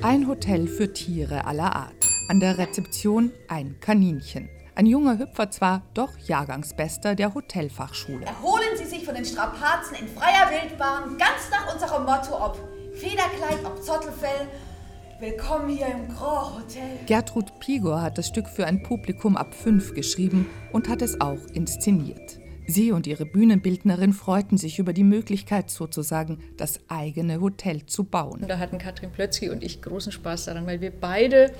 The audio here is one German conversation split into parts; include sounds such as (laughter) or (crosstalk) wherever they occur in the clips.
Ein Hotel für Tiere aller Art. An der Rezeption ein Kaninchen. Ein junger Hüpfer zwar, doch Jahrgangsbester der Hotelfachschule. Erholen Sie sich von den Strapazen in freier Wildbahn, ganz nach unserem Motto, ob Federkleid, ob Zottelfell. Willkommen hier im Grand Hotel. Gertrud Pigor hat das Stück für ein Publikum ab fünf geschrieben und hat es auch inszeniert. Sie und ihre Bühnenbildnerin freuten sich über die Möglichkeit, sozusagen das eigene Hotel zu bauen. Da hatten Katrin Plötzky und ich großen Spaß daran, weil wir beide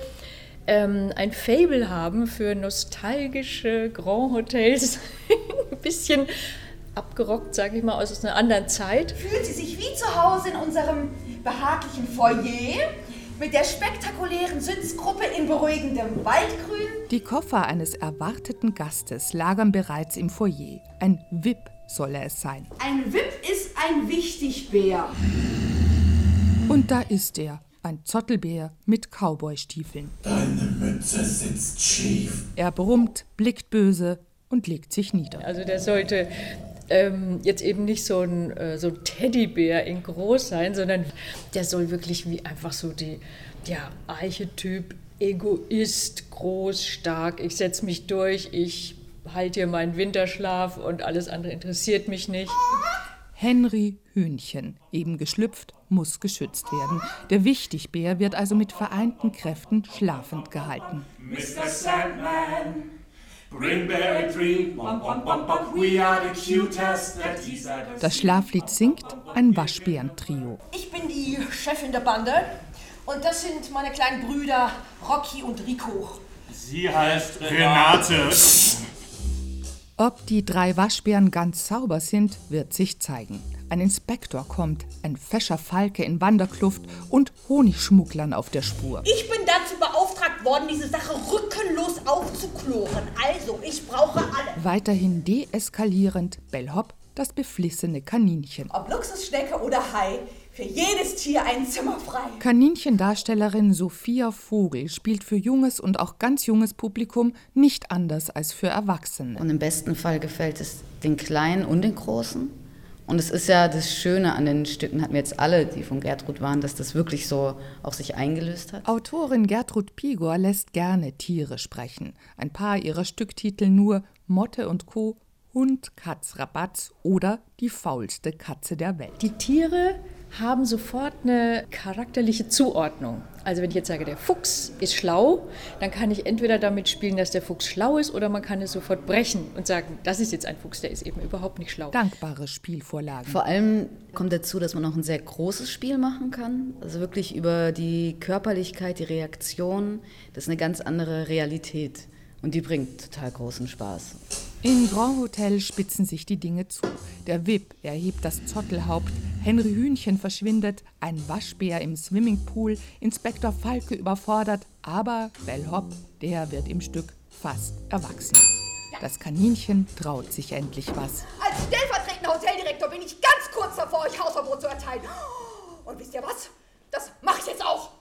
ähm, ein Fable haben für nostalgische Grand Hotels. (laughs) ein bisschen abgerockt, sage ich mal, aus einer anderen Zeit. Fühlt sie sich wie zu Hause in unserem behaglichen Foyer mit der spektakulären Sitzgruppe in beruhigendem Waldgrün. Die Koffer eines erwarteten Gastes lagern bereits im Foyer. Ein VIP solle es sein. Ein VIP ist ein Wichtigbär. Und da ist er, ein Zottelbär mit Cowboystiefeln. Deine Mütze sitzt schief. Er brummt, blickt böse und legt sich nieder. Also der sollte ähm, jetzt eben nicht so ein, äh, so ein Teddybär in groß sein, sondern der soll wirklich wie einfach so die ja, Archetyp Egoist, groß, stark, ich setze mich durch, ich halte hier meinen Winterschlaf und alles andere interessiert mich nicht. Henry Hühnchen, eben geschlüpft, muss geschützt werden. Der Wichtigbär wird also mit vereinten Kräften schlafend gehalten. Mr. Sandman, Das Schlaflied singt ein Waschbärentrio. Ich bin die Chefin der Bande und das sind meine kleinen Brüder Rocky und Rico. Sie heißt Renate. Ob die drei Waschbären ganz sauber sind, wird sich zeigen. Ein Inspektor kommt, ein fescher Falke in Wanderkluft und Honigschmugglern auf der Spur. Ich bin dazu beauftragt worden, diese Sache rückenlos aufzukloren. Also, ich brauche alle. Weiterhin deeskalierend Bellhop, das beflissene Kaninchen. Ob Luxusschnecke oder Hai, für jedes Tier ein Zimmer frei. Kaninchendarstellerin Sophia Vogel spielt für junges und auch ganz junges Publikum nicht anders als für Erwachsene. Und im besten Fall gefällt es den Kleinen und den Großen. Und es ist ja das Schöne an den Stücken, hatten wir jetzt alle, die von Gertrud waren, dass das wirklich so auch sich eingelöst hat. Autorin Gertrud Pigor lässt gerne Tiere sprechen. Ein paar ihrer Stücktitel nur Motte und Co., Hund, Katz, Rabatz oder Die faulste Katze der Welt. Die Tiere haben sofort eine charakterliche Zuordnung. Also wenn ich jetzt sage, der Fuchs ist schlau, dann kann ich entweder damit spielen, dass der Fuchs schlau ist, oder man kann es sofort brechen und sagen, das ist jetzt ein Fuchs, der ist eben überhaupt nicht schlau. Dankbare Spielvorlagen. Vor allem kommt dazu, dass man auch ein sehr großes Spiel machen kann. Also wirklich über die Körperlichkeit, die Reaktion. Das ist eine ganz andere Realität. Und die bringt total großen Spaß. In Grand Hotel spitzen sich die Dinge zu. Der Wip erhebt das Zottelhaupt, Henry Hühnchen verschwindet, ein Waschbär im Swimmingpool, Inspektor Falke überfordert, aber Bellhop, der wird im Stück fast erwachsen. Das Kaninchen traut sich endlich was. Als stellvertretender Hoteldirektor bin ich ganz kurz davor, euch Hausverbot zu erteilen. Und wisst ihr was? Das mache ich jetzt auch.